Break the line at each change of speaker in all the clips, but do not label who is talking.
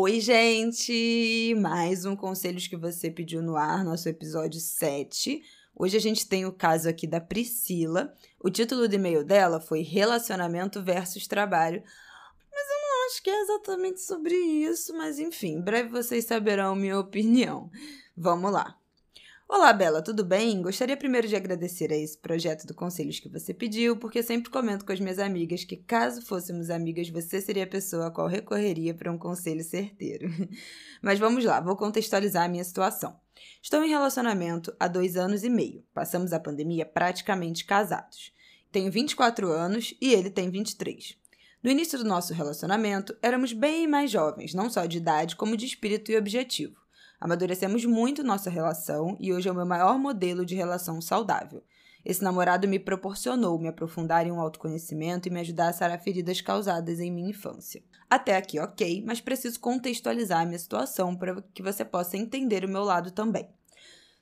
Oi, gente! Mais um Conselhos que você pediu no ar, nosso episódio 7. Hoje a gente tem o caso aqui da Priscila. O título do e-mail dela foi Relacionamento versus Trabalho. Mas eu não acho que é exatamente sobre isso, mas enfim, em breve vocês saberão minha opinião. Vamos lá. Olá, Bela, tudo bem? Gostaria primeiro de agradecer a esse projeto do Conselhos que você pediu, porque sempre comento com as minhas amigas que, caso fôssemos amigas, você seria a pessoa a qual recorreria para um conselho certeiro. Mas vamos lá, vou contextualizar a minha situação. Estou em relacionamento há dois anos e meio. Passamos a pandemia praticamente casados. Tenho 24 anos e ele tem 23. No início do nosso relacionamento, éramos bem mais jovens, não só de idade, como de espírito e objetivo. Amadurecemos muito nossa relação e hoje é o meu maior modelo de relação saudável. Esse namorado me proporcionou me aprofundar em um autoconhecimento e me ajudar a sarar feridas causadas em minha infância. Até aqui, ok, mas preciso contextualizar a minha situação para que você possa entender o meu lado também.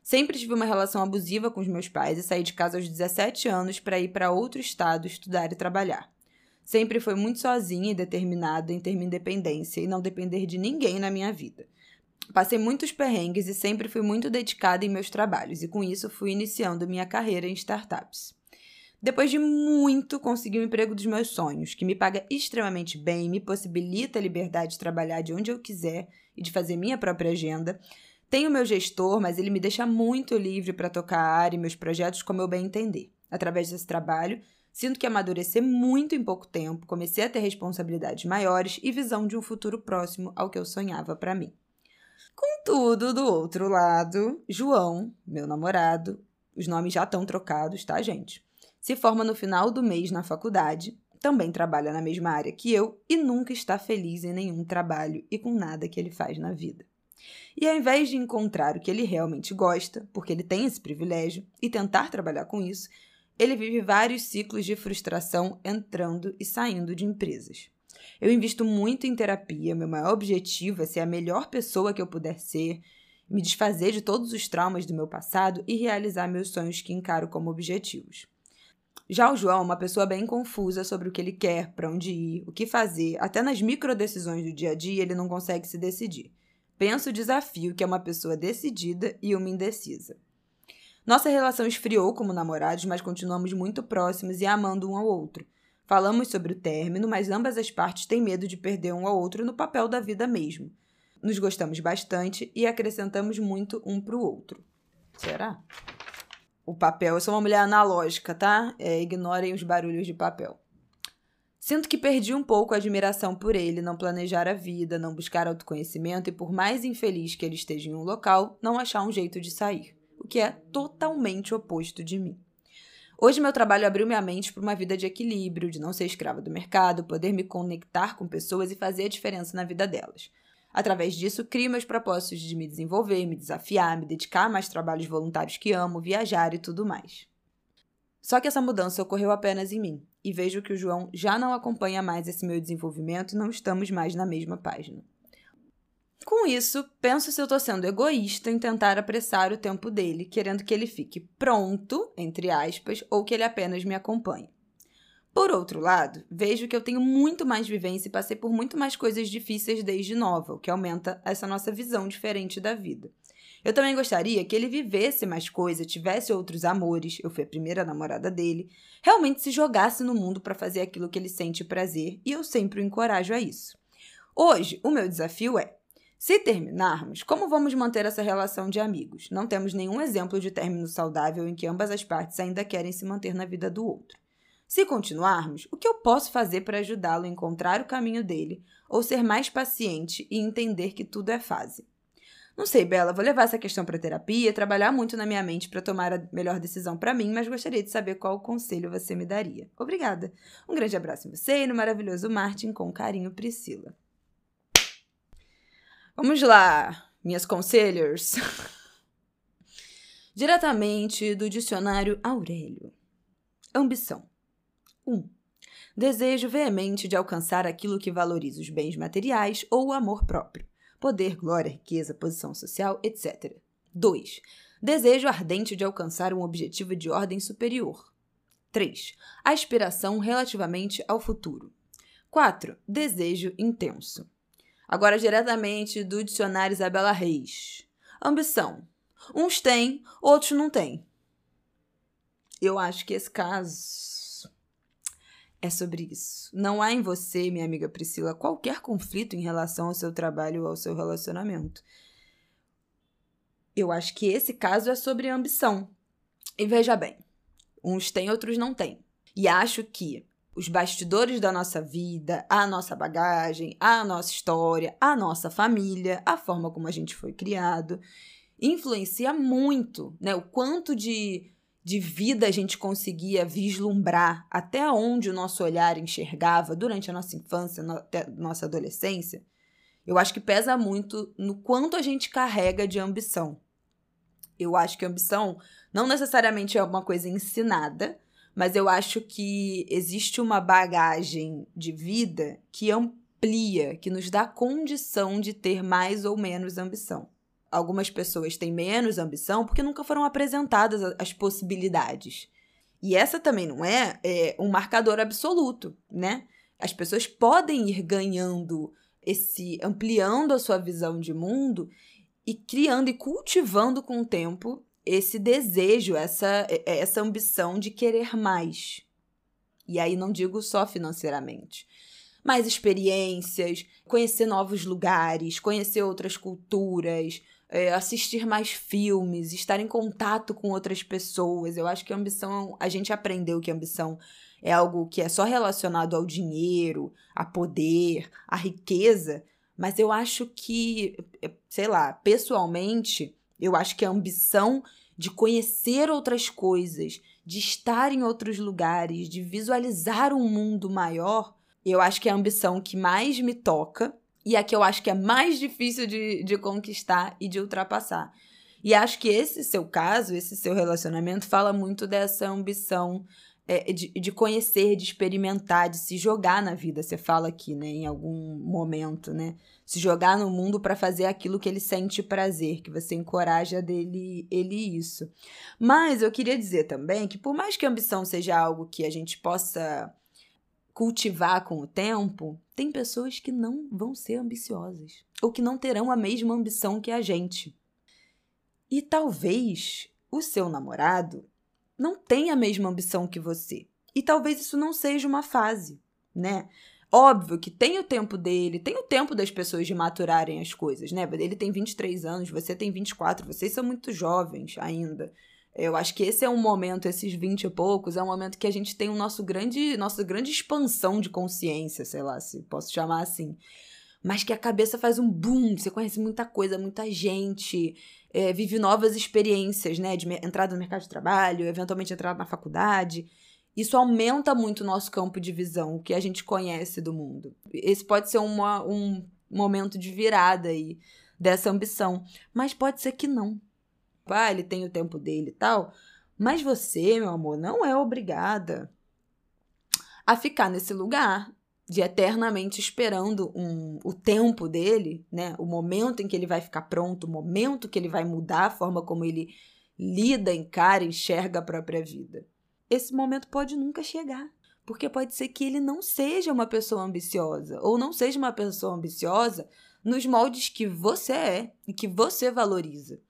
Sempre tive uma relação abusiva com os meus pais e saí de casa aos 17 anos para ir para outro estado estudar e trabalhar. Sempre fui muito sozinha e determinada em ter minha independência e não depender de ninguém na minha vida. Passei muitos perrengues e sempre fui muito dedicada em meus trabalhos, e com isso fui iniciando minha carreira em startups. Depois de muito, consegui o um emprego dos meus sonhos, que me paga extremamente bem, me possibilita a liberdade de trabalhar de onde eu quiser e de fazer minha própria agenda. Tenho meu gestor, mas ele me deixa muito livre para tocar a área e meus projetos como eu bem entender. Através desse trabalho, sinto que amadureci muito em pouco tempo, comecei a ter responsabilidades maiores e visão de um futuro próximo ao que eu sonhava para mim. Contudo, do outro lado, João, meu namorado, os nomes já estão trocados, tá, gente? Se forma no final do mês na faculdade, também trabalha na mesma área que eu e nunca está feliz em nenhum trabalho e com nada que ele faz na vida. E ao invés de encontrar o que ele realmente gosta, porque ele tem esse privilégio, e tentar trabalhar com isso, ele vive vários ciclos de frustração entrando e saindo de empresas. Eu invisto muito em terapia, meu maior objetivo é ser a melhor pessoa que eu puder ser, me desfazer de todos os traumas do meu passado e realizar meus sonhos que encaro como objetivos. Já o João é uma pessoa bem confusa sobre o que ele quer, para onde ir, o que fazer, até nas microdecisões do dia a dia ele não consegue se decidir. Penso o desafio que é uma pessoa decidida e uma indecisa. Nossa relação esfriou como namorados, mas continuamos muito próximos e amando um ao outro. Falamos sobre o término, mas ambas as partes têm medo de perder um ao outro no papel da vida mesmo. Nos gostamos bastante e acrescentamos muito um para o outro. Será? O papel, eu sou uma mulher analógica, tá? É, ignorem os barulhos de papel. Sinto que perdi um pouco a admiração por ele, não planejar a vida, não buscar autoconhecimento e, por mais infeliz que ele esteja em um local, não achar um jeito de sair, o que é totalmente oposto de mim. Hoje, meu trabalho abriu minha mente para uma vida de equilíbrio, de não ser escrava do mercado, poder me conectar com pessoas e fazer a diferença na vida delas. Através disso, crio meus propósitos de me desenvolver, me desafiar, me dedicar a mais trabalhos voluntários que amo, viajar e tudo mais. Só que essa mudança ocorreu apenas em mim, e vejo que o João já não acompanha mais esse meu desenvolvimento e não estamos mais na mesma página. Com isso, penso se eu estou sendo egoísta em tentar apressar o tempo dele, querendo que ele fique pronto, entre aspas, ou que ele apenas me acompanhe. Por outro lado, vejo que eu tenho muito mais vivência e passei por muito mais coisas difíceis desde nova, o que aumenta essa nossa visão diferente da vida. Eu também gostaria que ele vivesse mais coisas, tivesse outros amores, eu fui a primeira namorada dele, realmente se jogasse no mundo para fazer aquilo que ele sente prazer, e eu sempre o encorajo a isso. Hoje, o meu desafio é se terminarmos, como vamos manter essa relação de amigos? Não temos nenhum exemplo de término saudável em que ambas as partes ainda querem se manter na vida do outro. Se continuarmos, o que eu posso fazer para ajudá-lo a encontrar o caminho dele ou ser mais paciente e entender que tudo é fase? Não sei, Bela, vou levar essa questão para terapia, trabalhar muito na minha mente para tomar a melhor decisão para mim, mas gostaria de saber qual conselho você me daria. Obrigada. Um grande abraço em você e no maravilhoso Martin, com carinho, Priscila. Vamos lá, minhas conselhers. Diretamente do dicionário Aurélio. Ambição. 1. Um, desejo veemente de alcançar aquilo que valoriza os bens materiais ou o amor próprio poder, glória, riqueza, posição social, etc. 2. Desejo ardente de alcançar um objetivo de ordem superior. 3. Aspiração relativamente ao futuro. 4. Desejo intenso. Agora, diretamente do dicionário Isabela Reis. Ambição. Uns têm, outros não têm. Eu acho que esse caso é sobre isso. Não há em você, minha amiga Priscila, qualquer conflito em relação ao seu trabalho ou ao seu relacionamento. Eu acho que esse caso é sobre ambição. E veja bem, uns têm, outros não têm. E acho que os bastidores da nossa vida, a nossa bagagem, a nossa história, a nossa família, a forma como a gente foi criado, influencia muito, né? O quanto de de vida a gente conseguia vislumbrar até onde o nosso olhar enxergava durante a nossa infância, no, até nossa adolescência, eu acho que pesa muito no quanto a gente carrega de ambição. Eu acho que ambição não necessariamente é uma coisa ensinada, mas eu acho que existe uma bagagem de vida que amplia, que nos dá condição de ter mais ou menos ambição algumas pessoas têm menos ambição porque nunca foram apresentadas as possibilidades. E essa também não é, é um marcador absoluto, né? As pessoas podem ir ganhando esse, ampliando a sua visão de mundo e criando e cultivando com o tempo esse desejo, essa, essa ambição de querer mais. E aí não digo só financeiramente, mais experiências, conhecer novos lugares, conhecer outras culturas, é, assistir mais filmes, estar em contato com outras pessoas. Eu acho que a ambição, a gente aprendeu que a ambição é algo que é só relacionado ao dinheiro, a poder, à riqueza, mas eu acho que, é, sei lá, pessoalmente, eu acho que a ambição de conhecer outras coisas, de estar em outros lugares, de visualizar um mundo maior, eu acho que é a ambição que mais me toca e a que eu acho que é mais difícil de, de conquistar e de ultrapassar. E acho que esse seu caso, esse seu relacionamento, fala muito dessa ambição é, de, de conhecer, de experimentar, de se jogar na vida. Você fala aqui, né, em algum momento, né? Se jogar no mundo para fazer aquilo que ele sente prazer, que você encoraja dele ele isso. Mas eu queria dizer também que por mais que a ambição seja algo que a gente possa cultivar com o tempo, tem pessoas que não vão ser ambiciosas ou que não terão a mesma ambição que a gente. E talvez o seu namorado não tenha a mesma ambição que você. E talvez isso não seja uma fase, né? Óbvio que tem o tempo dele, tem o tempo das pessoas de maturarem as coisas, né? Ele tem 23 anos, você tem 24, vocês são muito jovens ainda. Eu acho que esse é um momento, esses 20 e poucos, é um momento que a gente tem o nosso grande, nossa grande expansão de consciência, sei lá, se posso chamar assim. Mas que a cabeça faz um boom, você conhece muita coisa, muita gente, é, vive novas experiências, né? De entrada no mercado de trabalho, eventualmente entrar na faculdade. Isso aumenta muito o nosso campo de visão, o que a gente conhece do mundo. Esse pode ser uma, um momento de virada aí dessa ambição, mas pode ser que não ah, ele tem o tempo dele e tal. Mas você, meu amor, não é obrigada a ficar nesse lugar de eternamente esperando um, o tempo dele, né? O momento em que ele vai ficar pronto, o momento que ele vai mudar a forma como ele lida, encara, enxerga a própria vida. Esse momento pode nunca chegar, porque pode ser que ele não seja uma pessoa ambiciosa ou não seja uma pessoa ambiciosa nos moldes que você é e que você valoriza.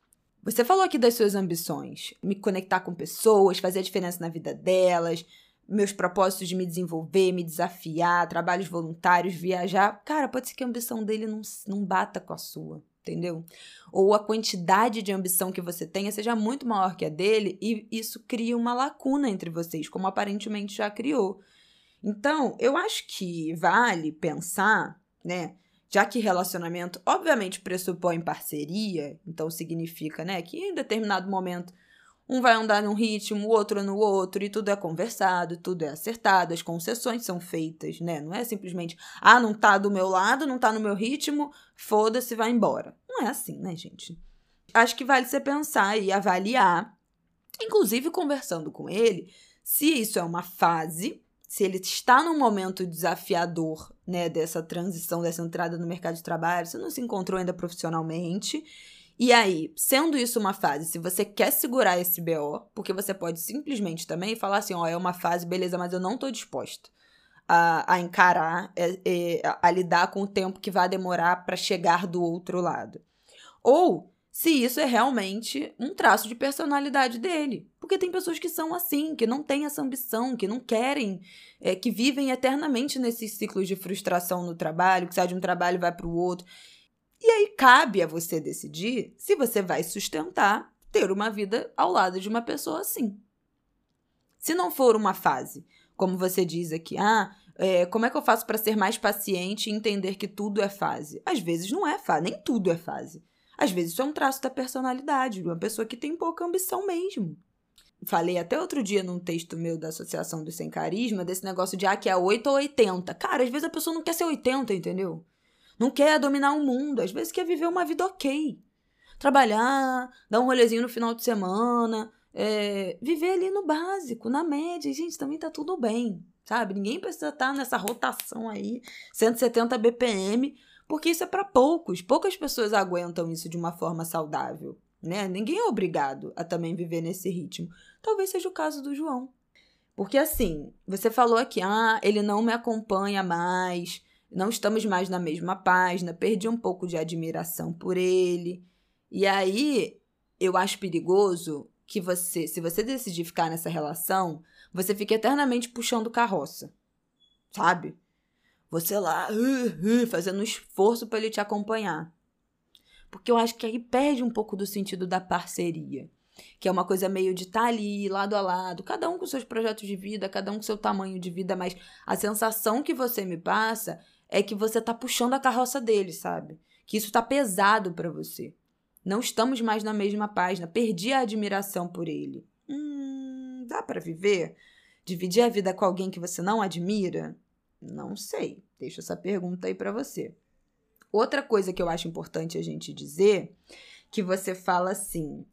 Você falou aqui das suas ambições, me conectar com pessoas, fazer a diferença na vida delas, meus propósitos de me desenvolver, me desafiar, trabalhos voluntários, viajar. Cara, pode ser que a ambição dele não, não bata com a sua, entendeu? Ou a quantidade de ambição que você tenha seja muito maior que a dele e isso cria uma lacuna entre vocês, como aparentemente já criou. Então, eu acho que vale pensar, né? já que relacionamento obviamente pressupõe parceria, então significa, né, que em determinado momento um vai andar num ritmo, o outro no outro, e tudo é conversado, tudo é acertado, as concessões são feitas, né? Não é simplesmente, ah, não tá do meu lado, não tá no meu ritmo, foda-se, vai embora. Não é assim, né, gente? Acho que vale você pensar e avaliar, inclusive conversando com ele, se isso é uma fase, se ele está num momento desafiador, né, dessa transição, dessa entrada no mercado de trabalho, se não se encontrou ainda profissionalmente, e aí, sendo isso uma fase, se você quer segurar esse BO, porque você pode simplesmente também falar assim: ó, é uma fase, beleza, mas eu não tô disposto a, a encarar, é, é, a, a lidar com o tempo que vai demorar para chegar do outro lado. Ou se isso é realmente um traço de personalidade dele. Porque tem pessoas que são assim, que não têm essa ambição, que não querem, é, que vivem eternamente nesses ciclos de frustração no trabalho, que sai de um trabalho e vai para o outro. E aí cabe a você decidir se você vai sustentar ter uma vida ao lado de uma pessoa assim. Se não for uma fase, como você diz aqui, ah, é, como é que eu faço para ser mais paciente e entender que tudo é fase? Às vezes não é fase, nem tudo é fase. Às vezes isso é um traço da personalidade, de uma pessoa que tem pouca ambição mesmo. Falei até outro dia num texto meu da Associação dos Sem Carisma, desse negócio de ah, que é 8 ou 80. Cara, às vezes a pessoa não quer ser 80, entendeu? Não quer dominar o mundo, às vezes quer viver uma vida ok. Trabalhar, dar um rolezinho no final de semana, é, viver ali no básico, na média. gente, também tá tudo bem, sabe? Ninguém precisa estar tá nessa rotação aí, 170 BPM, porque isso é para poucos. Poucas pessoas aguentam isso de uma forma saudável, né? Ninguém é obrigado a também viver nesse ritmo. Talvez seja o caso do João. Porque assim, você falou aqui, ah, ele não me acompanha mais, não estamos mais na mesma página, perdi um pouco de admiração por ele. E aí, eu acho perigoso que você, se você decidir ficar nessa relação, você fique eternamente puxando carroça. Sabe? Você lá, uh, uh, fazendo esforço para ele te acompanhar. Porque eu acho que aí perde um pouco do sentido da parceria. Que é uma coisa meio de estar tá ali, lado a lado, cada um com seus projetos de vida, cada um com seu tamanho de vida, mas a sensação que você me passa é que você tá puxando a carroça dele, sabe? Que isso tá pesado para você. Não estamos mais na mesma página. Perdi a admiração por ele. Hum, dá para viver? Dividir a vida com alguém que você não admira? Não sei. Deixa essa pergunta aí para você. Outra coisa que eu acho importante a gente dizer, que você fala assim: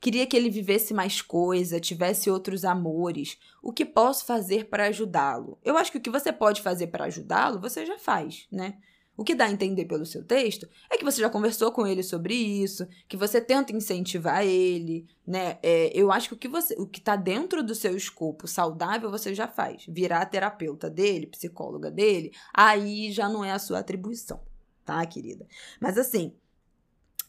Queria que ele vivesse mais coisa, tivesse outros amores. O que posso fazer para ajudá-lo? Eu acho que o que você pode fazer para ajudá-lo, você já faz, né? O que dá a entender pelo seu texto é que você já conversou com ele sobre isso, que você tenta incentivar ele, né? É, eu acho que o que você, o que está dentro do seu escopo saudável você já faz. Virar terapeuta dele, psicóloga dele, aí já não é a sua atribuição, tá, querida? Mas assim,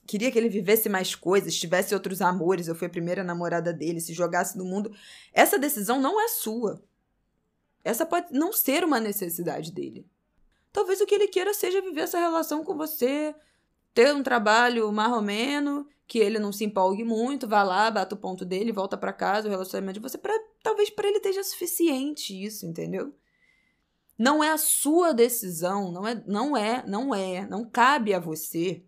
queria que ele vivesse mais coisas, tivesse outros amores, eu fui a primeira namorada dele, se jogasse no mundo. Essa decisão não é sua. Essa pode não ser uma necessidade dele. Talvez o que ele queira seja viver essa relação com você, ter um trabalho marromeno, que ele não se empolgue muito, vá lá, bata o ponto dele, volta para casa, o relacionamento de você, pra, talvez para ele esteja suficiente isso, entendeu? Não é a sua decisão, não é, não é, não é, não cabe a você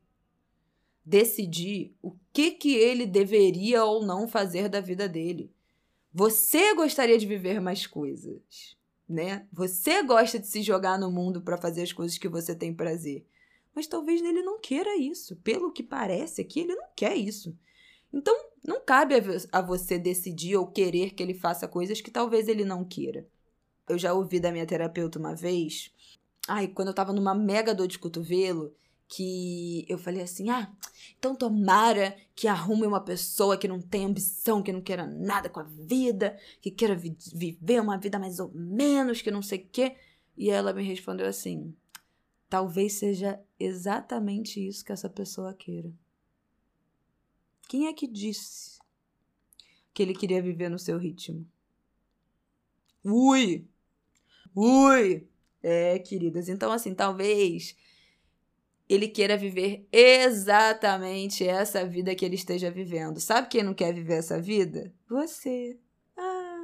decidir o que que ele deveria ou não fazer da vida dele. Você gostaria de viver mais coisas, né? Você gosta de se jogar no mundo para fazer as coisas que você tem prazer. Mas talvez ele não queira isso. Pelo que parece aqui, ele não quer isso. Então, não cabe a você decidir ou querer que ele faça coisas que talvez ele não queira. Eu já ouvi da minha terapeuta uma vez, ai, quando eu tava numa mega dor de cotovelo, que eu falei assim: ah, então tomara que arrume uma pessoa que não tenha ambição, que não queira nada com a vida, que queira vi viver uma vida mais ou menos, que não sei o quê. E ela me respondeu assim: talvez seja exatamente isso que essa pessoa queira. Quem é que disse que ele queria viver no seu ritmo? Ui! Ui! É, queridas, então assim, talvez ele queira viver exatamente essa vida que ele esteja vivendo. Sabe quem não quer viver essa vida? Você. Ah.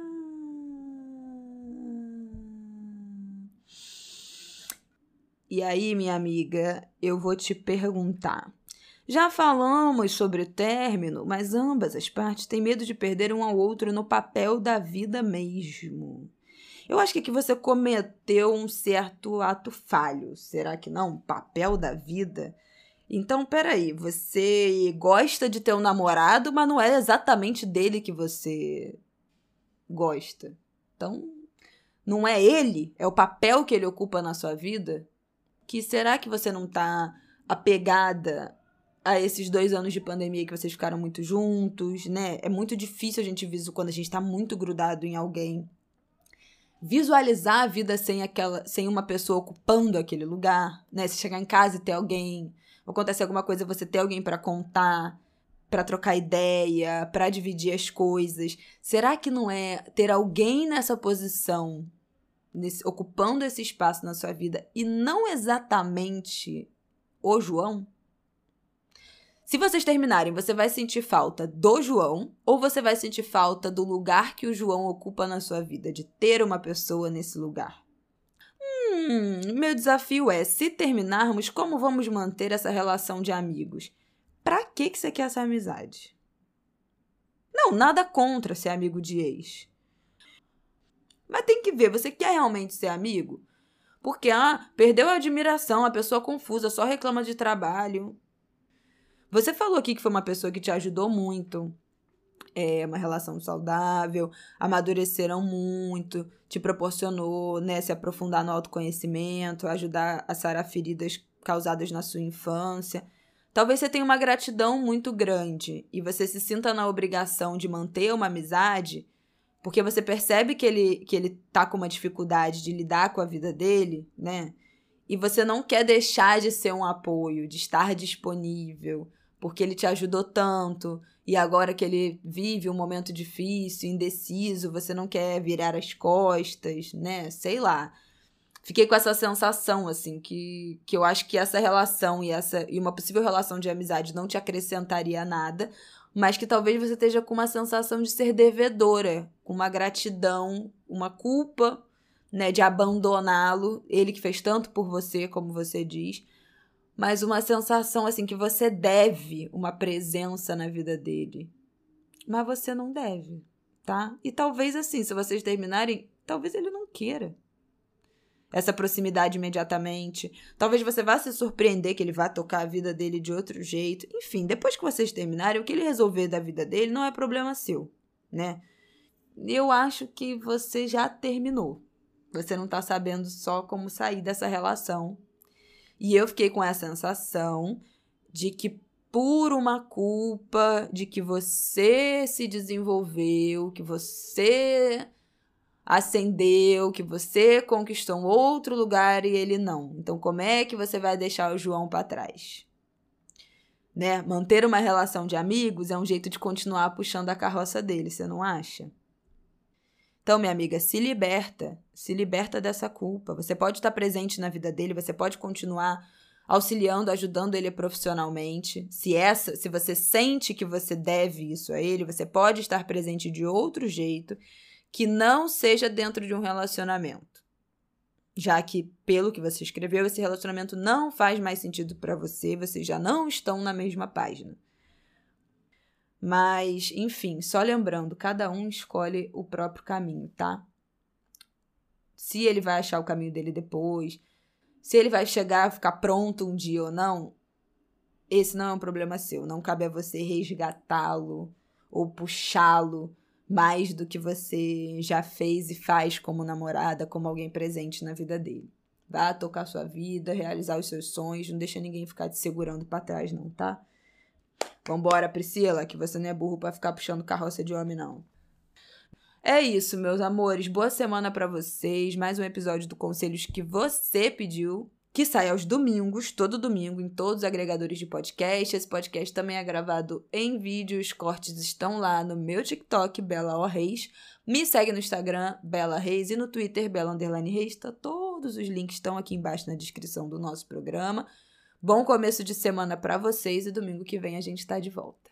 E aí, minha amiga, eu vou te perguntar. Já falamos sobre o término, mas ambas as partes têm medo de perder um ao outro no papel da vida mesmo. Eu acho que aqui você cometeu um certo ato falho. Será que não? Papel da vida? Então, peraí, você gosta de ter um namorado, mas não é exatamente dele que você gosta. Então, não é ele, é o papel que ele ocupa na sua vida? Que será que você não tá apegada a esses dois anos de pandemia que vocês ficaram muito juntos, né? É muito difícil a gente visualizar quando a gente tá muito grudado em alguém. Visualizar a vida sem aquela, sem uma pessoa ocupando aquele lugar, né? Se chegar em casa e ter alguém, acontecer alguma coisa, você ter alguém para contar, para trocar ideia, para dividir as coisas. Será que não é ter alguém nessa posição, nesse, ocupando esse espaço na sua vida e não exatamente o João? Se vocês terminarem, você vai sentir falta do João ou você vai sentir falta do lugar que o João ocupa na sua vida, de ter uma pessoa nesse lugar? Hum, meu desafio é: se terminarmos, como vamos manter essa relação de amigos? Pra que, que você quer essa amizade? Não, nada contra ser amigo de ex. Mas tem que ver, você quer realmente ser amigo? Porque, ah, perdeu a admiração, a pessoa confusa, só reclama de trabalho. Você falou aqui que foi uma pessoa que te ajudou muito. É uma relação saudável, amadureceram muito, te proporcionou, né, se aprofundar no autoconhecimento, ajudar a sarar feridas causadas na sua infância. Talvez você tenha uma gratidão muito grande e você se sinta na obrigação de manter uma amizade porque você percebe que ele, que ele tá com uma dificuldade de lidar com a vida dele, né? E você não quer deixar de ser um apoio, de estar disponível, porque ele te ajudou tanto. E agora que ele vive um momento difícil, indeciso, você não quer virar as costas, né? Sei lá. Fiquei com essa sensação, assim, que, que eu acho que essa relação e, essa, e uma possível relação de amizade não te acrescentaria nada, mas que talvez você esteja com uma sensação de ser devedora, com uma gratidão, uma culpa, né, de abandoná-lo, ele que fez tanto por você, como você diz mas uma sensação assim que você deve uma presença na vida dele. Mas você não deve, tá? E talvez assim, se vocês terminarem, talvez ele não queira essa proximidade imediatamente. Talvez você vá se surpreender que ele vá tocar a vida dele de outro jeito. Enfim, depois que vocês terminarem, o que ele resolver da vida dele não é problema seu, né? Eu acho que você já terminou. Você não tá sabendo só como sair dessa relação e eu fiquei com a sensação de que por uma culpa de que você se desenvolveu, que você ascendeu, que você conquistou um outro lugar e ele não. Então, como é que você vai deixar o João para trás? Né? Manter uma relação de amigos é um jeito de continuar puxando a carroça dele, você não acha? Então, minha amiga, se liberta, se liberta dessa culpa. Você pode estar presente na vida dele, você pode continuar auxiliando, ajudando ele profissionalmente. Se essa, se você sente que você deve isso a ele, você pode estar presente de outro jeito que não seja dentro de um relacionamento. Já que, pelo que você escreveu, esse relacionamento não faz mais sentido para você, vocês já não estão na mesma página. Mas, enfim, só lembrando, cada um escolhe o próprio caminho, tá? Se ele vai achar o caminho dele depois, se ele vai chegar ficar pronto um dia ou não, esse não é um problema seu. Não cabe a você resgatá-lo ou puxá-lo mais do que você já fez e faz como namorada, como alguém presente na vida dele. Vá tocar sua vida, realizar os seus sonhos, não deixa ninguém ficar te segurando para trás, não, tá? Vambora, Priscila, que você não é burro para ficar puxando carroça de homem, não. É isso, meus amores. Boa semana para vocês. Mais um episódio do Conselhos que você pediu, que sai aos domingos, todo domingo, em todos os agregadores de podcast. Esse podcast também é gravado em vídeo. Os cortes estão lá no meu TikTok, Bela O Reis. Me segue no Instagram, Bela Reis, e no Twitter, Bela Underline Reis. Tá, todos os links estão aqui embaixo na descrição do nosso programa. Bom começo de semana para vocês e domingo que vem a gente está de volta.